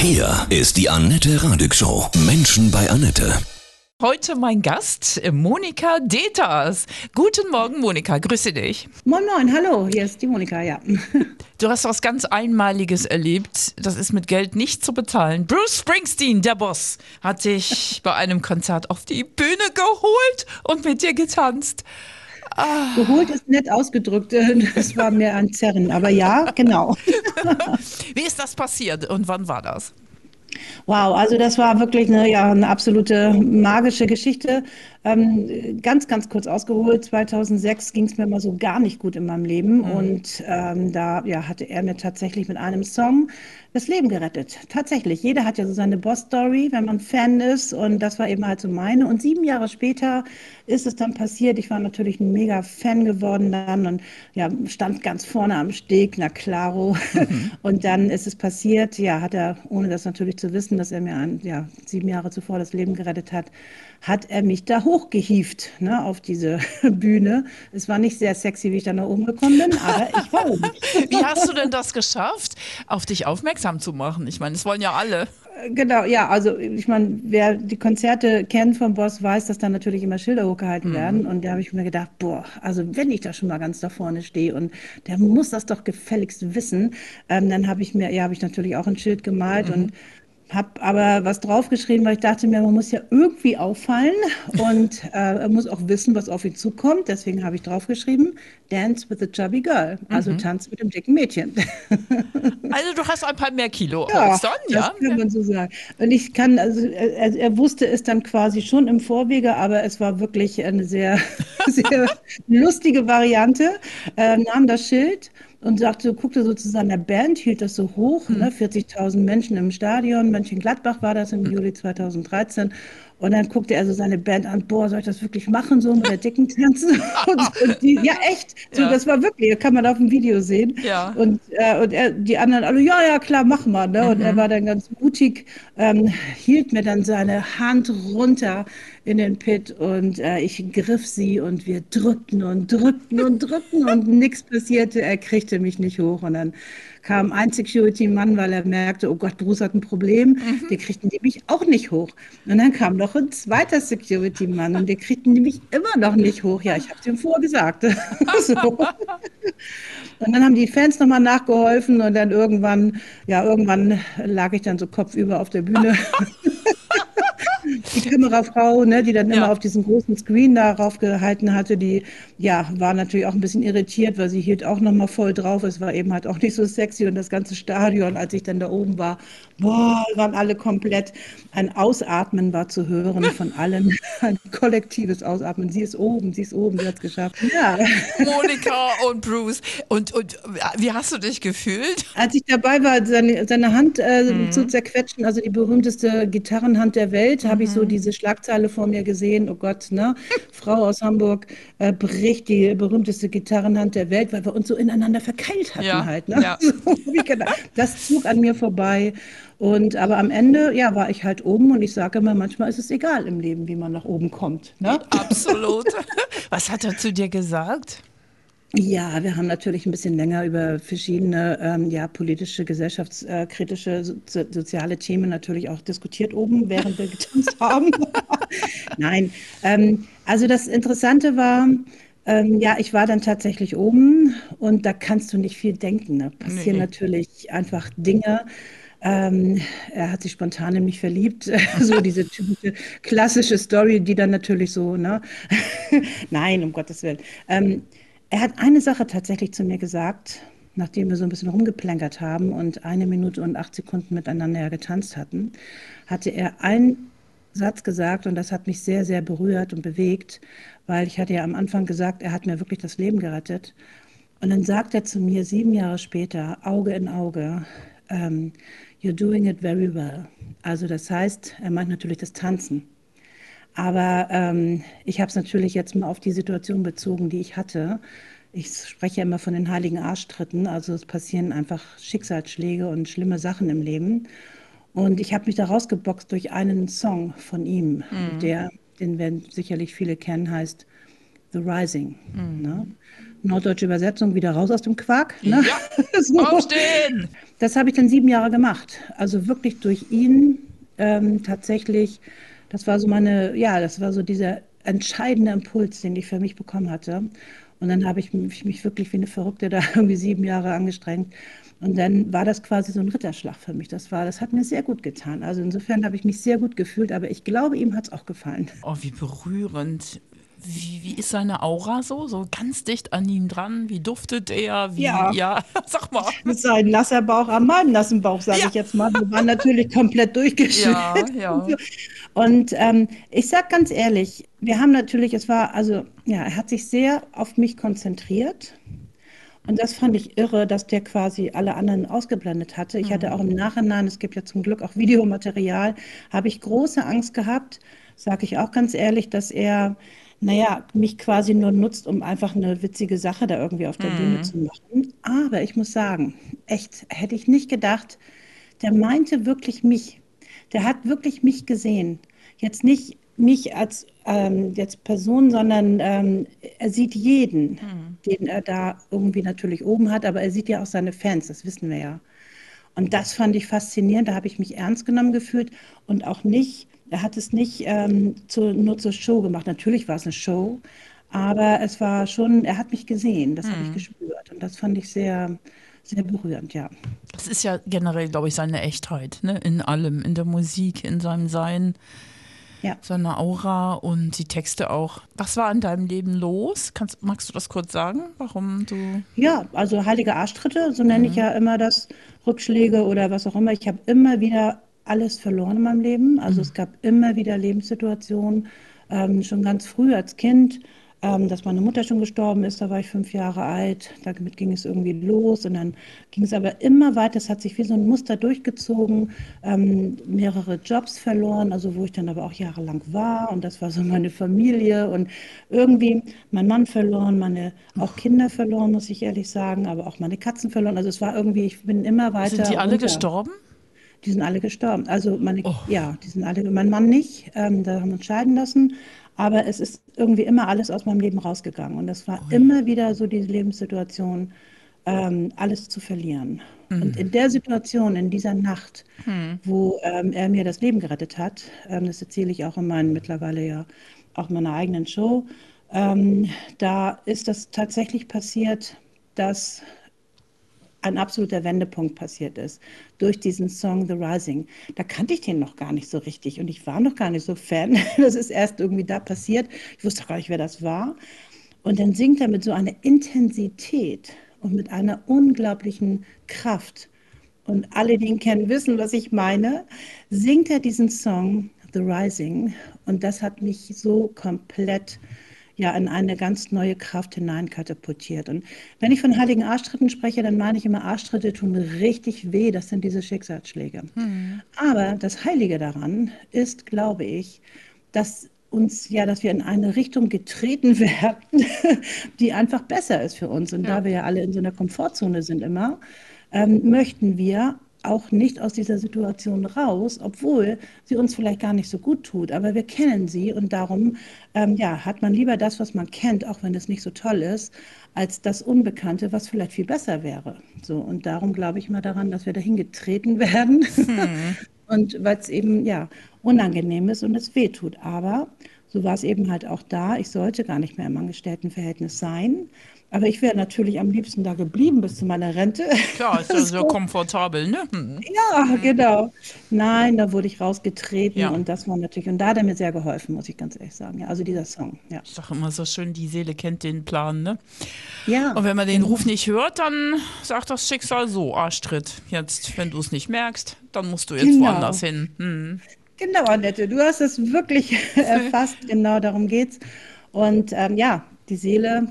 Hier ist die Annette Radig Show. Menschen bei Annette. Heute mein Gast, Monika Deters. Guten Morgen, Monika. Grüße dich. Moin, moin. Hallo. Hier ist die Monika, ja. Du hast was ganz Einmaliges erlebt. Das ist mit Geld nicht zu bezahlen. Bruce Springsteen, der Boss, hat dich bei einem Konzert auf die Bühne geholt und mit dir getanzt. Ah. Geholt ist nett ausgedrückt. Das war mehr ein Zerren. Aber ja, genau. Wie ist das passiert und wann war das? Wow, also das war wirklich eine, ja, eine absolute magische Geschichte. Ähm, ganz, ganz kurz ausgeholt, 2006 ging es mir mal so gar nicht gut in meinem Leben mhm. und ähm, da ja, hatte er mir tatsächlich mit einem Song das Leben gerettet. Tatsächlich, jeder hat ja so seine Boss-Story, wenn man Fan ist und das war eben halt so meine. Und sieben Jahre später ist es dann passiert. Ich war natürlich ein mega Fan geworden dann und ja, stand ganz vorne am Steg, na claro. Mhm. Und dann ist es passiert, ja, hat er, ohne das natürlich zu wissen, dass er mir ein, ja, sieben Jahre zuvor das Leben gerettet hat, hat er mich da hochgehieft ne, auf diese Bühne. Es war nicht sehr sexy, wie ich da nach oben gekommen bin, aber ich war oben. Wie hast du denn das geschafft, auf dich aufmerksam zu machen? Ich meine, das wollen ja alle. Äh, genau, ja, also ich meine, wer die Konzerte kennt vom Boss, weiß, dass da natürlich immer Schilder hochgehalten mhm. werden. Und da habe ich mir gedacht, boah, also wenn ich da schon mal ganz da vorne stehe und der muss das doch gefälligst wissen, ähm, dann habe ich mir, ja, habe ich natürlich auch ein Schild gemalt mhm. und habe aber was draufgeschrieben, weil ich dachte mir, man muss ja irgendwie auffallen und äh, muss auch wissen, was auf ihn zukommt. Deswegen habe ich draufgeschrieben, Dance with a chubby girl, also mhm. Tanz mit dem dicken Mädchen. Also du hast ein paar mehr Kilo ja, als dann, ja? Das kann man so sagen. Und ich kann, also er, er, wusste es dann quasi schon im Vorwege, aber es war wirklich eine sehr, sehr lustige Variante. Er nahm das Schild und sagte, guckte so zu seiner Band, hielt das so hoch, ne, 40.000 Menschen im Stadion, Mönchengladbach war das im mhm. Juli 2013 und dann guckte er so seine Band an, boah, soll ich das wirklich machen, so mit der dicken tanzen? und, und die, ja, echt, so, ja. das war wirklich, kann man auf dem Video sehen. Ja. Und, äh, und er, die anderen alle, ja, ja, klar, mach mal. Ne? Und mhm. er war dann ganz mutig, ähm, hielt mir dann seine Hand runter in den Pit und äh, ich griff sie und wir drückten und drückten und drückten und nichts passierte. Er kriegte mich nicht hoch und dann kam ein Security-Mann, weil er merkte, oh Gott, Bruce hat ein Problem. Mhm. Die kriegten die mich auch nicht hoch. Und dann kam noch ein zweiter Security-Mann und die kriegten die mich immer noch nicht hoch. Ja, ich habe es ihm vorgesagt. so. Und dann haben die Fans nochmal nachgeholfen und dann irgendwann, ja, irgendwann lag ich dann so kopfüber auf der Bühne. die Kamerafrau, ne, die dann ja. immer auf diesen großen Screen darauf gehalten hatte, die ja, war natürlich auch ein bisschen irritiert, weil sie hielt auch nochmal voll drauf. Es war eben halt auch nicht so sexy und das ganze Stadion, als ich dann da oben war, boah, waren alle komplett. Ein Ausatmen war zu hören von allen, ein kollektives Ausatmen. Sie ist oben, sie ist oben, sie hat es geschafft. Ja. Monika und Bruce. Und, und wie hast du dich gefühlt? Als ich dabei war, seine, seine Hand äh, mhm. zu zerquetschen, also die berühmteste Gitarrenhand der Welt, mhm. habe ich so. Diese Schlagzeile vor mir gesehen. Oh Gott, ne? Frau aus Hamburg äh, bricht die berühmteste Gitarrenhand der Welt, weil wir uns so ineinander verkeilt hatten ja. halt. Ne? Ja. das zog an mir vorbei. Und aber am Ende, ja, war ich halt oben und ich sage immer, manchmal ist es egal im Leben, wie man nach oben kommt. Ne? Absolut. Was hat er zu dir gesagt? Ja, wir haben natürlich ein bisschen länger über verschiedene ähm, ja, politische, gesellschaftskritische, so, soziale Themen natürlich auch diskutiert oben, während wir getanzt haben. Nein, ähm, also das Interessante war, ähm, ja, ich war dann tatsächlich oben und da kannst du nicht viel denken. Da passieren nee. natürlich einfach Dinge. Ähm, er hat sich spontan in mich verliebt. so diese typische klassische Story, die dann natürlich so, ne? Nein, um Gottes Willen. Ähm, er hat eine Sache tatsächlich zu mir gesagt, nachdem wir so ein bisschen rumgeplänkert haben und eine Minute und acht Sekunden miteinander getanzt hatten, hatte er einen Satz gesagt und das hat mich sehr, sehr berührt und bewegt, weil ich hatte ja am Anfang gesagt, er hat mir wirklich das Leben gerettet. Und dann sagt er zu mir sieben Jahre später, Auge in Auge, um, ähm, You're doing it very well. Also das heißt, er meint natürlich das Tanzen. Aber ähm, ich habe es natürlich jetzt mal auf die Situation bezogen, die ich hatte. Ich spreche immer von den heiligen Arschtritten. Also es passieren einfach Schicksalsschläge und schlimme Sachen im Leben. Und ich habe mich da rausgeboxt durch einen Song von ihm, mhm. der, den werden sicherlich viele kennen, heißt The Rising. Mhm. Ne? norddeutsche Übersetzung, wieder raus aus dem Quark. Ne? Ja, so. aufstehen! Das habe ich dann sieben Jahre gemacht. Also wirklich durch ihn ähm, tatsächlich, das war so meine, ja, das war so dieser entscheidende Impuls, den ich für mich bekommen hatte. Und dann habe ich mich, wirklich wie eine Verrückte da irgendwie sieben Jahre angestrengt. Und dann war das quasi so ein Ritterschlag für mich. Das war, das hat mir sehr gut getan. Also insofern habe ich mich sehr gut gefühlt, aber ich glaube, ihm hat es auch gefallen. Oh, wie berührend. Wie, wie ist seine Aura so? So ganz dicht an ihm dran? Wie duftet er? Wie, Ja. ja, sag mal. Mit seinem nasser Bauch an meinem nassen Bauch, sage Ja. ich jetzt mal. Wir waren natürlich komplett durchgeschüttet. Ja, ja. Und ähm, ich sag ganz ehrlich, wir haben natürlich, es war, also, ja, er hat sich sehr auf mich konzentriert. Und das fand ich irre, dass der quasi alle anderen ausgeblendet hatte. Ich hatte auch im Nachhinein, es gibt ja zum Glück auch Videomaterial, habe ich große Angst gehabt, sage ich auch ganz ehrlich, dass er, naja, mich quasi nur nutzt, um einfach eine witzige Sache da irgendwie auf der Bühne zu machen. Aber ich muss sagen, echt, hätte ich nicht gedacht, der meinte wirklich mich. Der hat wirklich mich gesehen. Jetzt nicht mich als ähm, jetzt Person, sondern ähm, er sieht jeden, den er da irgendwie natürlich oben hat, aber er sieht ja auch seine Fans, das wissen wir ja. Und das fand ich faszinierend, da habe ich mich ernst genommen gefühlt und auch nicht, er hat es nicht ähm, zu, nur zur Show gemacht. Natürlich war es eine Show, aber es war schon, er hat mich gesehen, das habe ich gespürt und das fand ich sehr, sehr berührend, ja. Das ist ja generell, glaube ich, seine Echtheit, ne? In allem, in der Musik, in seinem Sein, Ja. seiner Aura und die Texte auch. Was war in deinem Leben los? Kannst, magst du das kurz sagen, warum du. Ja, also heilige Arschtritte, so nenne ich ja immer das, Rückschläge oder was auch immer. Ich habe immer wieder alles verloren in meinem Leben. Also es gab immer wieder Lebenssituationen, ähm, schon ganz früh als Kind, ähm, dass meine Mutter schon gestorben ist, da war ich fünf Jahre alt. Damit ging es irgendwie los und dann ging es aber immer weiter. Es hat sich wie so ein Muster durchgezogen, ähm, mehrere Jobs verloren, also wo ich dann aber auch jahrelang war und das war so meine Familie und irgendwie mein Mann verloren, meine auch Kinder verloren, muss ich ehrlich sagen, aber auch meine Katzen verloren. Also es war irgendwie, ich bin immer weiter Sind die alle runter. gestorben? Die sind alle gestorben. Also meine, ja, die sind alle, mein Mann nicht, ähm, da haben wir uns scheiden lassen. Aber es ist irgendwie immer alles aus meinem Leben rausgegangen. Und es war immer wieder so diese Lebenssituation, ähm, alles zu verlieren. Und in der Situation, in dieser Nacht, wo ähm, er mir das Leben gerettet hat, ähm, das erzähle ich auch in meinen mittlerweile ja auch in meiner eigenen Show, ähm, da ist das tatsächlich passiert, dass ein absoluter Wendepunkt passiert ist durch diesen Song The Rising. Da kannte ich den noch gar nicht so richtig und ich war noch gar nicht so Fan. Das ist erst irgendwie da passiert. Ich wusste gar nicht, wer das war. Und dann singt er mit so einer Intensität und mit einer unglaublichen Kraft. Und alle, die ihn kennen, wissen, was ich meine. Singt er diesen Song The Rising und das hat mich so komplett ja in eine ganz neue Kraft hineinkatapultiert. Und wenn ich von heiligen Arschtritten spreche, dann meine ich immer, Arschtritte tun richtig weh, das sind diese Schicksalsschläge. Aber das Heilige daran ist, glaube ich, dass uns ja, dass wir in eine Richtung getreten werden, die einfach besser ist für uns. Und da wir ja alle in so einer Komfortzone sind immer, ähm, möchten wir auch nicht aus dieser Situation raus, obwohl sie uns vielleicht gar nicht so gut tut. Aber wir kennen sie und darum ähm, ja, hat man lieber das, was man kennt, auch wenn es nicht so toll ist, als das Unbekannte, was vielleicht viel besser wäre. So, und darum glaube ich mal daran, dass wir dahin getreten werden. Und weil es eben ja unangenehm ist und es weh tut. Aber so war es eben halt auch da. Ich sollte gar nicht mehr im Angestelltenverhältnis sein. Aber ich wäre natürlich am liebsten da geblieben bis zu meiner Rente. Klar, ist ja so komfortabel, ne? Hm. Ja, genau. Nein, da wurde ich rausgetreten Ja. und das war natürlich, und da hat er mir sehr geholfen, muss ich ganz ehrlich sagen. Ja, also dieser Song, ja. Ich sage immer so schön, die Seele kennt den Plan, ne? Ja, Und wenn man den Ruf nicht hört, dann sagt das Schicksal so, Arschtritt. Jetzt, wenn du es nicht merkst, dann musst du jetzt Genau. woanders hin. Hm. genau, Annette, du hast es wirklich erfasst, genau darum geht's. Und ähm, ja, die Seele,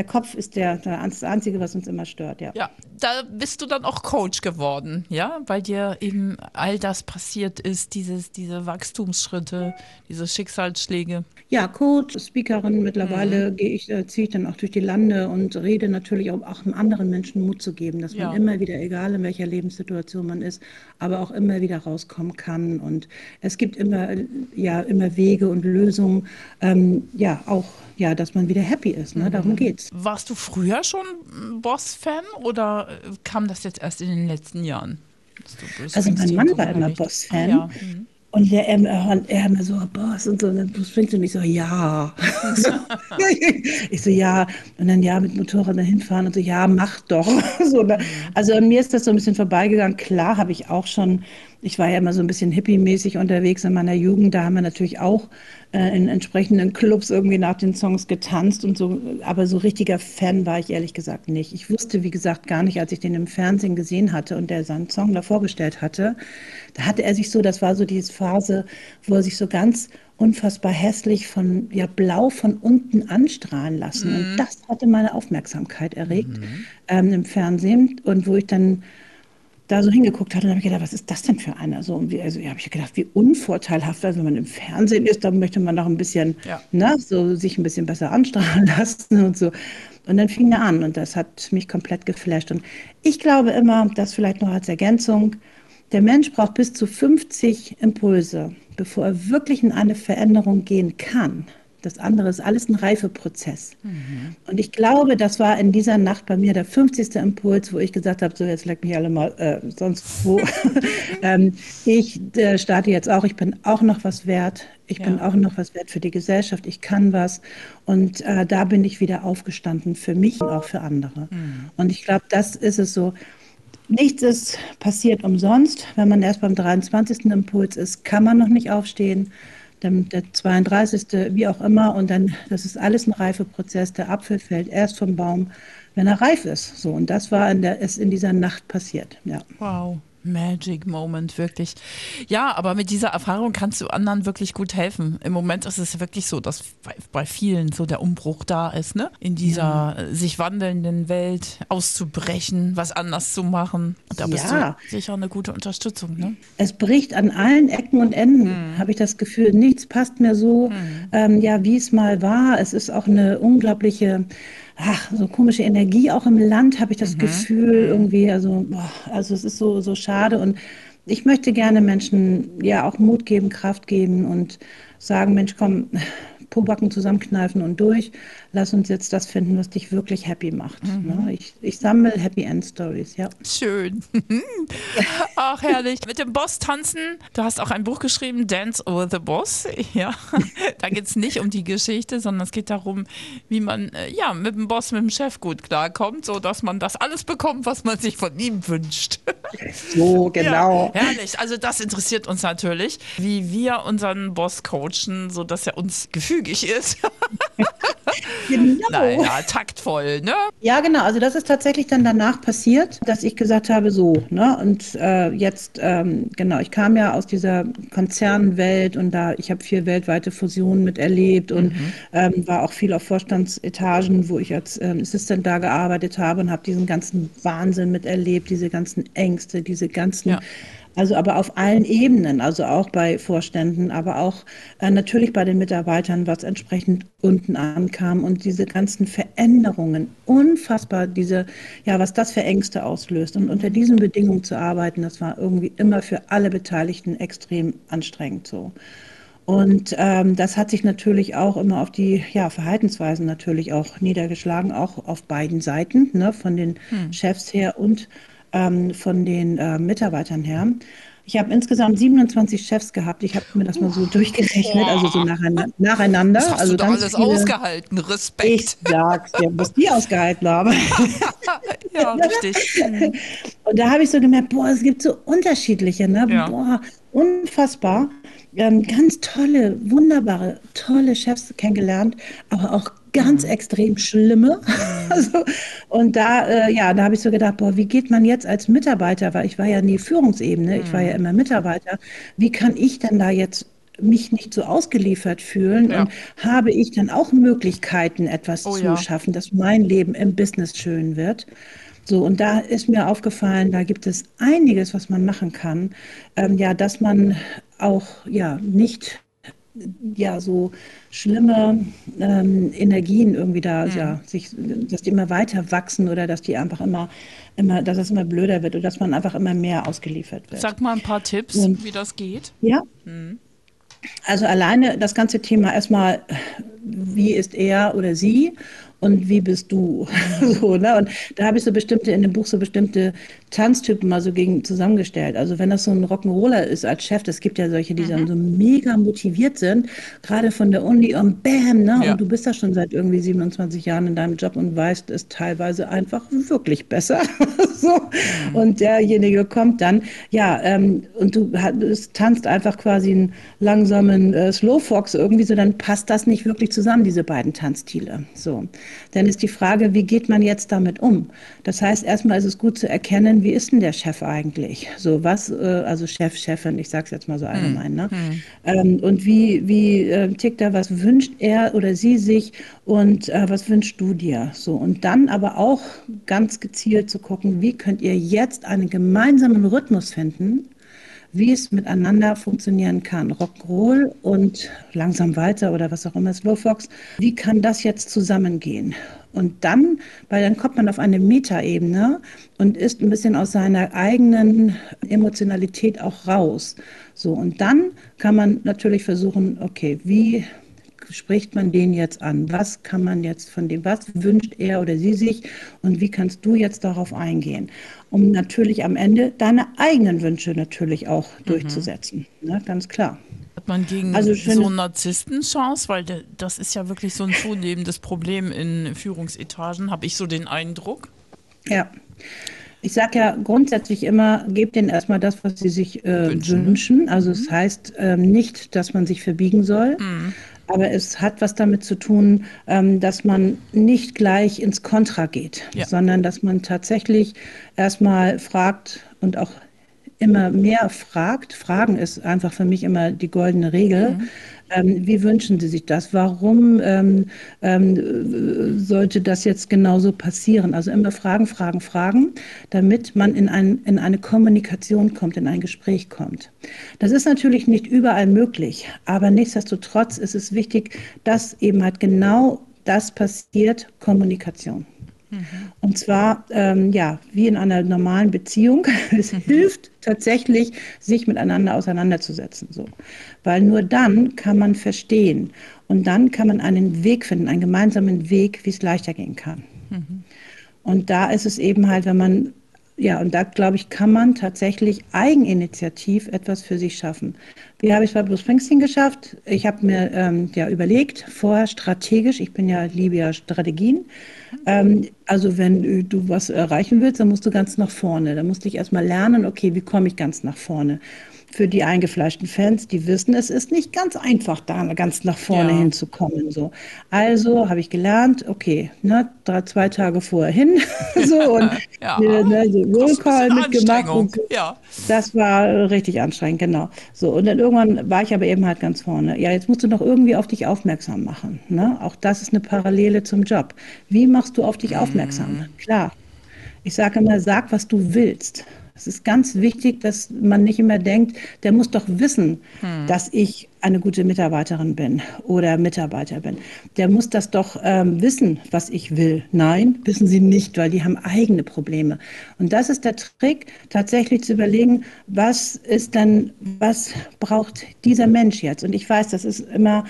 der Kopf ist der, der, das Einzige, was uns immer stört, ja. Ja, da bist du dann auch Coach geworden, ja, weil dir eben all das passiert ist, dieses, diese Wachstumsschritte, diese Schicksalsschläge. Ja, Coach, Speakerin, mittlerweile gehe ich, äh, ziehe ich dann auch durch die Lande und rede natürlich auch, auch um anderen Menschen Mut zu geben, dass man Ja. immer wieder, egal in welcher Lebenssituation man ist, aber auch immer wieder rauskommen kann. Und es gibt immer, äh, ja, immer Wege und Lösungen, ähm, ja, auch, ja, dass man wieder happy ist, ne? Darum geht's. Warst du früher schon Boss-Fan oder äh, kam das jetzt erst in den letzten Jahren? Also mein Mann war immer Boss-Fan. Ah, ja. mhm. Und der, er, er immer so, Boss und so, und dann springst du und ich so, ja. ich so, ja. Und dann, ja, mit Motorrad dahin fahren und so, ja, mach doch. so, ne? Also mir ist das so ein bisschen vorbeigegangen. Klar habe ich auch schon ich war ja immer so ein bisschen hippie-mäßig unterwegs in meiner Jugend. Da haben wir natürlich auch äh, in entsprechenden Clubs irgendwie nach den Songs getanzt und so. Aber so richtiger Fan war ich ehrlich gesagt nicht. Ich wusste, wie gesagt, gar nicht, als ich den im Fernsehen gesehen hatte und der seinen Song da vorgestellt hatte. Da hatte er sich so, das war so diese Phase, wo er sich so ganz unfassbar hässlich von, ja, blau von unten anstrahlen lassen. Mhm. Und das hatte meine Aufmerksamkeit erregt mhm. ähm, im Fernsehen. Und wo ich dann da so hingeguckt hatte, dann habe ich gedacht, was ist das denn für einer? So, und wie, also, ja, habe ich gedacht, wie unvorteilhaft, also wenn man im Fernsehen ist, dann möchte man doch ein bisschen, ja. ne, so sich ein bisschen besser anstrahlen lassen und so. Und dann fing er an und das hat mich komplett geflasht. Und ich glaube immer, das vielleicht noch als Ergänzung, der Mensch braucht bis zu 50 Impulse, bevor er wirklich in eine Veränderung gehen kann. Das andere ist alles ein Reifeprozess. Mhm. Und ich glaube, das war in dieser Nacht bei mir der 50. Impuls, wo ich gesagt habe, so jetzt leck mich alle mal äh, sonst wo. ähm, ich äh, starte jetzt auch, ich bin auch noch was wert. Ich ja. bin auch noch was wert für die Gesellschaft. Ich kann was. Und äh, da bin ich wieder aufgestanden für mich und auch für andere. Mhm. Und ich glaube, das ist es so. Nichts ist passiert umsonst. Wenn man erst beim 23. Impuls ist, kann man noch nicht aufstehen dann der 32., wie auch immer. Und dann, das ist alles ein Reifeprozess. Der Apfel fällt erst vom Baum, wenn er reif ist. So, und das war in der, ist in dieser Nacht passiert. Ja. Wow. Magic Moment, wirklich. Ja, aber mit dieser Erfahrung kannst du anderen wirklich gut helfen. Im Moment ist es wirklich so, dass bei vielen so der Umbruch da ist, ne? In dieser ja. sich wandelnden Welt auszubrechen, was anders zu machen. Da bist ja. du sicher eine gute Unterstützung, ne? Es bricht an allen Ecken und Enden, hm. habe ich das Gefühl. Nichts passt mehr so, hm. ähm, ja, wie es mal war. Es ist auch eine unglaubliche ach, so komische Energie auch im Land, habe ich das mhm. Gefühl irgendwie. Also, boah, also es ist so, so schade. Und ich möchte gerne Menschen ja auch Mut geben, Kraft geben und sagen, Mensch, komm, Pobacken zusammenkneifen und durch. Lass uns jetzt das finden, was dich wirklich happy macht. Mhm. Ne? Ich, ich sammle Happy End Stories, ja. Schön. Ach, herrlich. Mit dem Boss tanzen. Du hast auch ein Buch geschrieben, Dance over the Boss. Ja, da geht es nicht um die Geschichte, sondern es geht darum, wie man äh, ja mit dem Boss, mit dem Chef gut klarkommt, sodass man das alles bekommt, was man sich von ihm wünscht. So, genau. Ja, herrlich. Also das interessiert uns natürlich, wie wir unseren Boss coachen, sodass er uns gefügig ist. genau. Naja, taktvoll, ne? Ja, genau. Also das ist tatsächlich dann danach passiert, dass ich gesagt habe, so, ne? Und äh, jetzt, ähm, genau, ich kam ja aus dieser Konzernwelt und da, ich habe viel weltweite Fusionen miterlebt und mhm. ähm, war auch viel auf Vorstandsetagen, wo ich als ähm, Assistant da gearbeitet habe und habe diesen ganzen Wahnsinn miterlebt, diese ganzen Ängste, diese ganzen ja also aber auf allen Ebenen, also auch bei Vorständen, aber auch äh, natürlich bei den Mitarbeitern, was entsprechend unten ankam und diese ganzen Veränderungen, unfassbar, diese, ja, was das für Ängste auslöst. Und unter diesen Bedingungen zu arbeiten, das war irgendwie immer für alle Beteiligten extrem anstrengend so. Und ähm, das hat sich natürlich auch immer auf die ja, Verhaltensweisen natürlich auch niedergeschlagen, auch auf beiden Seiten, ne, von den hm. Chefs her und ähm, von den äh, Mitarbeitern her. Ich habe insgesamt 27 Chefs gehabt. Ich habe mir das mal so durchgerechnet, also so nacheinander. Das hast also du ganz alles viele, ausgehalten. Respekt. Ich sag's dir, was die ausgehalten haben. ja, richtig. Und da habe ich so gemerkt, boah, es gibt so unterschiedliche, ne? Ja. Boah, unfassbar. Ähm, ganz tolle, wunderbare, tolle Chefs kennengelernt, aber auch ganz mhm. extrem schlimme. Mhm. also, und da, äh, ja, da habe ich so gedacht, boah, wie geht man jetzt als Mitarbeiter, weil ich war ja nie Führungsebene, mhm. ich war ja mhm. immer Mitarbeiter, wie kann ich denn da jetzt mich nicht so ausgeliefert fühlen ja. und habe ich dann auch Möglichkeiten, etwas oh, zu ja. schaffen, dass mein Leben im Business schön wird. So, und da ist mir aufgefallen, da gibt es einiges, was man machen kann, ähm, ja, dass man auch ja nicht ja so schlimme ähm, Energien irgendwie da mhm. ja sich dass die immer weiter wachsen oder dass die einfach immer immer dass es immer blöder wird oder dass man einfach immer mehr ausgeliefert wird. Sag mal ein paar Tipps, Und, wie das geht. Ja. Mhm. Also alleine das ganze Thema erstmal wie ist er oder sie und wie bist du? so, ne? Und da habe ich so bestimmte, in dem Buch so bestimmte Tanztypen mal so gegen zusammengestellt. Also wenn das so ein Rock'n'Roller ist als Chef, das gibt ja solche, die mhm. dann so mega motiviert sind, gerade von der Uni und bam, ne? Ja. Und du bist da schon seit irgendwie 27 Jahren in deinem Job und weißt es teilweise einfach wirklich besser. so. Mhm. Und derjenige kommt dann, ja, ähm, und du tanzt einfach quasi einen langsamen äh, Slowfox irgendwie so, dann passt das nicht wirklich zusammen, diese beiden Tanzstile. So. Dann ist die Frage, wie geht man jetzt damit um? Das heißt, erstmal ist es gut zu erkennen, wie ist denn der Chef eigentlich? So was, äh, also Chef, Chefin, ich sage es jetzt mal so hm, allgemein. Ne? Hm. Ähm, und wie, wie äh, tickt er, was wünscht er oder sie sich und äh, was wünschst du dir? So, und dann aber auch ganz gezielt zu gucken, wie könnt ihr jetzt einen gemeinsamen Rhythmus finden, wie es miteinander funktionieren kann. Rock'n'Roll und langsam weiter oder was auch immer, Slowfox. Wie kann das jetzt zusammengehen? Und dann, weil dann kommt man auf eine Metaebene und ist ein bisschen aus seiner eigenen Emotionalität auch raus. So, und dann kann man natürlich versuchen, okay, wie spricht man den jetzt an? Was kann man jetzt von dem, was wünscht er oder sie sich und wie kannst du jetzt darauf eingehen? Um natürlich am Ende deine eigenen Wünsche natürlich auch mhm. durchzusetzen. Ne? Ganz klar. Hat man gegen also so Narzissten Chance? Weil das ist ja wirklich so ein zunehmendes Problem in Führungsetagen, habe ich so den Eindruck. Ja. Ich sage ja grundsätzlich immer, gebt denen erstmal das, was sie sich äh, wünschen. wünschen. Also es mhm. heißt ähm, nicht, dass man sich verbiegen soll, mhm. Aber es hat was damit zu tun, ähm, dass man nicht gleich ins Kontra geht, ja. sondern dass man tatsächlich erstmal fragt und auch immer mehr fragt, Fragen ist einfach für mich immer die goldene Regel. Mhm. Ähm, wie wünschen Sie sich das? Warum ähm, ähm, sollte das jetzt genauso passieren? Also immer Fragen, Fragen, Fragen, damit man in, ein, in eine Kommunikation kommt, in ein Gespräch kommt. Das ist natürlich nicht überall möglich, aber nichtsdestotrotz ist es wichtig, dass eben halt genau das passiert, Kommunikation. Mhm. Und zwar, ähm, ja, wie in einer normalen Beziehung. Es mhm. hilft tatsächlich, sich miteinander auseinanderzusetzen. So. Weil nur dann kann man verstehen und dann kann man einen Weg finden, einen gemeinsamen Weg, wie es leichter gehen kann. Mhm. Und da ist es eben halt, wenn man ja, und da glaube ich, kann man tatsächlich eigeninitiativ etwas für sich schaffen. Wie habe ich es bei Bruce Springsteen geschafft? Ich habe mir ähm, ja überlegt, vorher strategisch, ich bin ja, liebe ja Strategien. Ähm, also wenn du was erreichen willst, dann musst du ganz nach vorne. Da musste ich erstmal lernen, okay, wie komme ich ganz nach vorne? Für die eingefleischten Fans, die wissen, es ist nicht ganz einfach, da ganz nach vorne ja. hinzukommen. So. Also habe ich gelernt, okay, ne, drei, zwei Tage vorher hin, so und ja. ne, ne so Rollcall mitgemacht. Und so. ja. Das war richtig anstrengend, genau. So, und dann irgendwann war ich aber eben halt ganz vorne. Ja, jetzt musst du noch irgendwie auf dich aufmerksam machen. Ne? Auch das ist eine Parallele zum Job. Wie machst du auf dich aufmerksam? Mhm. Klar. Ich sage immer, sag, was du willst. Es ist ganz wichtig, dass man nicht immer denkt, der muss doch wissen, hm. dass ich eine gute Mitarbeiterin bin oder Mitarbeiter bin. Der muss das doch ähm, wissen, was ich will. Nein, wissen sie nicht, weil die haben eigene Probleme. Und das ist der Trick, tatsächlich zu überlegen, was ist dann, was braucht dieser Mensch jetzt? Und ich weiß, das ist immer,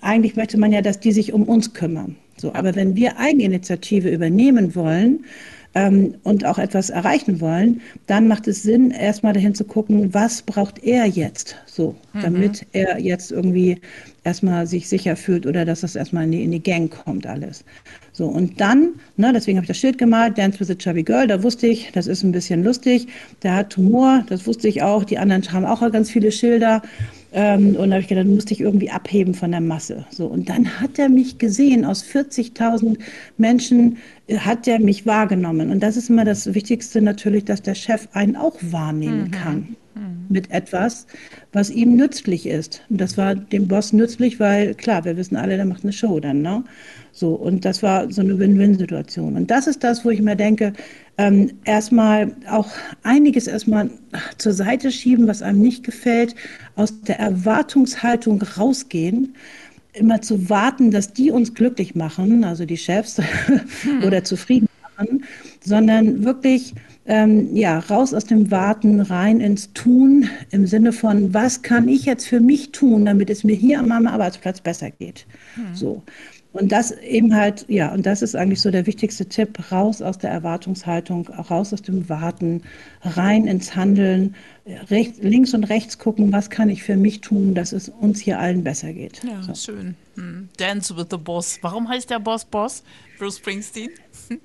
eigentlich möchte man ja, dass die sich um uns kümmern. So, aber wenn wir Eigeninitiative übernehmen wollen, ähm, und auch etwas erreichen wollen, dann macht es Sinn, erstmal dahin zu gucken, was braucht er jetzt so, mhm. damit er jetzt irgendwie erstmal sich sicher fühlt oder dass das erstmal in die, in die Gang kommt alles. So, und dann, ne, deswegen habe ich das Schild gemalt, Dance with a Chubby Girl, da wusste ich, das ist ein bisschen lustig, der hat Humor, das wusste ich auch, die anderen haben auch ganz viele Schilder. Ähm, und da habe ich gedacht, musste ich irgendwie abheben von der Masse. So, und dann hat er mich gesehen, aus 40.000 Menschen äh, hat er mich wahrgenommen. Und das ist immer das Wichtigste natürlich, dass der Chef einen auch wahrnehmen mhm. kann mhm. mit etwas, was ihm nützlich ist. Und das war dem Boss nützlich, weil klar, wir wissen alle, der macht eine Show dann, ne? So, und das war so eine Win-Win-Situation. Und das ist das, wo ich mir denke, ähm, erstmal auch einiges erstmal zur Seite schieben, was einem nicht gefällt, aus der Erwartungshaltung rausgehen, immer zu warten, dass die uns glücklich machen, also die Chefs, oder zufrieden machen, sondern wirklich ähm, ja, raus aus dem Warten, rein ins Tun, im Sinne von, was kann ich jetzt für mich tun, damit es mir hier an meinem Arbeitsplatz besser geht. Hm. So. Und das eben halt, ja, und das ist eigentlich so der wichtigste Tipp, raus aus der Erwartungshaltung, raus aus dem Warten, rein ins Handeln, rechts, links und rechts gucken, was kann ich für mich tun, dass es uns hier allen besser geht. Ja, so. schön. Hm. Dance with the Boss. Warum heißt der Boss Boss? Bruce Springsteen?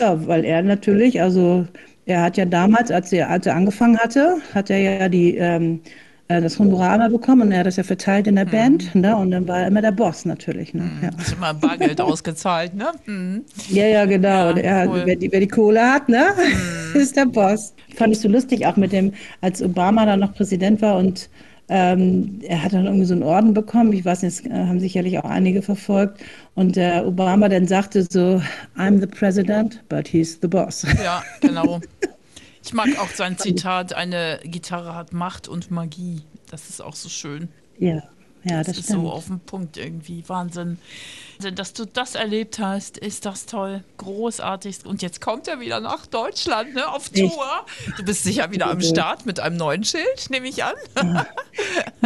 ja, weil er natürlich, also er hat ja damals, als er, als er angefangen hatte, hat er ja die ähm, äh, das Honorar immer bekommen und er hat das ja verteilt in der mhm. Band. Ne? Und dann war er immer der Boss natürlich. Ne? Mhm. Ja. Ist immer Bargeld ausgezahlt, ne? Mhm. Ja, ja, genau. Ja, er, cool. wer, die, wer, die, Kohle hat, ne? Mhm. ist der Boss. Fand ich so lustig, auch mit dem, als Obama dann noch Präsident war und ähm, er hat dann irgendwie so einen Orden bekommen. Ich weiß nicht, das äh, haben sicherlich auch einige verfolgt. Und der Obama dann sagte so, I'm the president, but he's the boss. Ja, genau. Ich mag auch sein Zitat, eine Gitarre hat Macht und Magie. Das ist auch so schön. Ja, ja, das, das ist stimmt. so auf den Punkt irgendwie. Wahnsinn. Dass du das erlebt hast, ist das toll. Großartig. Und jetzt kommt er wieder nach Deutschland, ne, auf Tour. Ich. Du bist sicher wieder am Start mit einem neuen Schild, nehme ich an.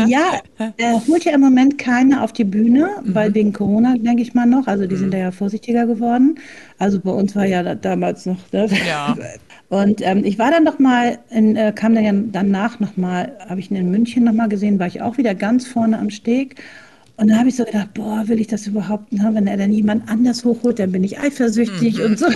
Ja, er holt ja im Moment keine auf die Bühne, mhm. weil wegen Corona, denke ich mal noch. Also die mhm. sind ja vorsichtiger geworden. Also bei uns war ja damals noch. Ne? Ja. Und ähm, ich war dann noch mal, in, äh, kam dann ja danach noch mal, habe ich ihn in München noch mal gesehen, war ich auch wieder ganz vorne am Steg. Und da habe ich so gedacht, boah, will ich das überhaupt haben? Wenn er dann jemand anders hochholt, dann bin ich eifersüchtig mhm. und so.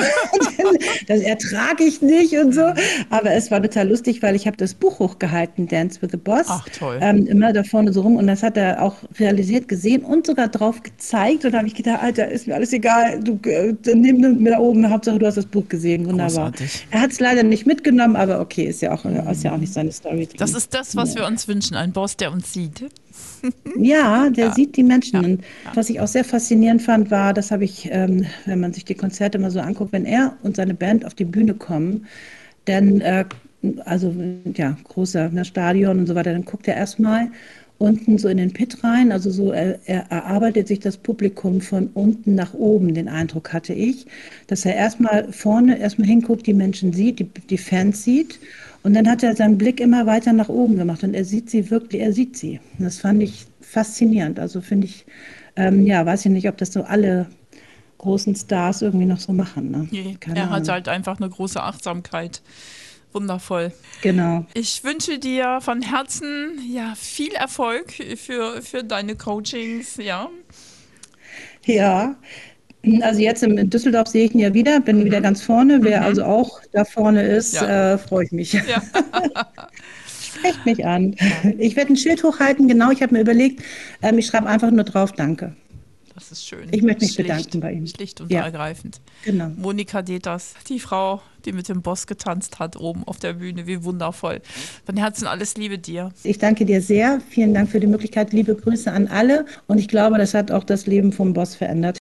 das ertrage ich nicht und so. Aber es war total lustig, weil ich habe das Buch hochgehalten, Dance with the Boss. Ach, toll. Ähm, immer da vorne so rum. Und das hat er auch realisiert, gesehen und sogar drauf gezeigt. Und da habe ich gedacht, Alter, ist mir alles egal. Du äh, nimm mir da oben, Hauptsache du hast das Buch gesehen. Wunderbar. Großartig. Er hat es leider nicht mitgenommen, aber okay, ist ja auch, ist ja auch nicht seine Story. Das ist das, was ja. wir uns wünschen, ein Boss, der uns sieht. Ja, der ja. sieht die Menschen. Und was ich auch sehr faszinierend fand, war, das habe ich, ähm, wenn man sich die Konzerte mal so anguckt, wenn er und seine Band auf die Bühne kommen, dann, äh, also ja, großer ne, Stadion und so weiter, dann guckt er erstmal unten so in den Pit rein. Also so, er, er erarbeitet sich das Publikum von unten nach oben, den Eindruck hatte ich, dass er erstmal vorne erstmal hinguckt, die Menschen sieht, die, die Fans sieht und dann hat er seinen Blick immer weiter nach oben gemacht und er sieht sie wirklich, er sieht sie. Und das fand ich faszinierend. Also finde ich, ähm, ja, weiß ich nicht, ob das so alle großen Stars irgendwie noch so machen. Ne? Nee, er hat halt einfach eine große Achtsamkeit. Wundervoll. Genau. Ich wünsche dir von Herzen ja viel Erfolg für, für deine Coachings, ja. Ja, also jetzt in Düsseldorf sehe ich ihn ja wieder, bin mhm. wieder ganz vorne. Wer mhm. also auch da vorne ist, ja. äh, freue ich mich. Ja. Sprecht mich an. Ich werde ein Schild hochhalten, genau. Ich habe mir überlegt, ähm, ich schreibe einfach nur drauf Danke. Das ist schön. Ich möchte mich schlicht, bedanken bei Ihnen. Schlicht und ja. ergreifend. Genau. Monika Deters, die Frau, die mit dem Boss getanzt hat, oben auf der Bühne. Wie wundervoll. Von Herzen alles Liebe dir. Ich danke dir sehr. Vielen Dank für die Möglichkeit. Liebe Grüße an alle. Und ich glaube, das hat auch das Leben vom Boss verändert.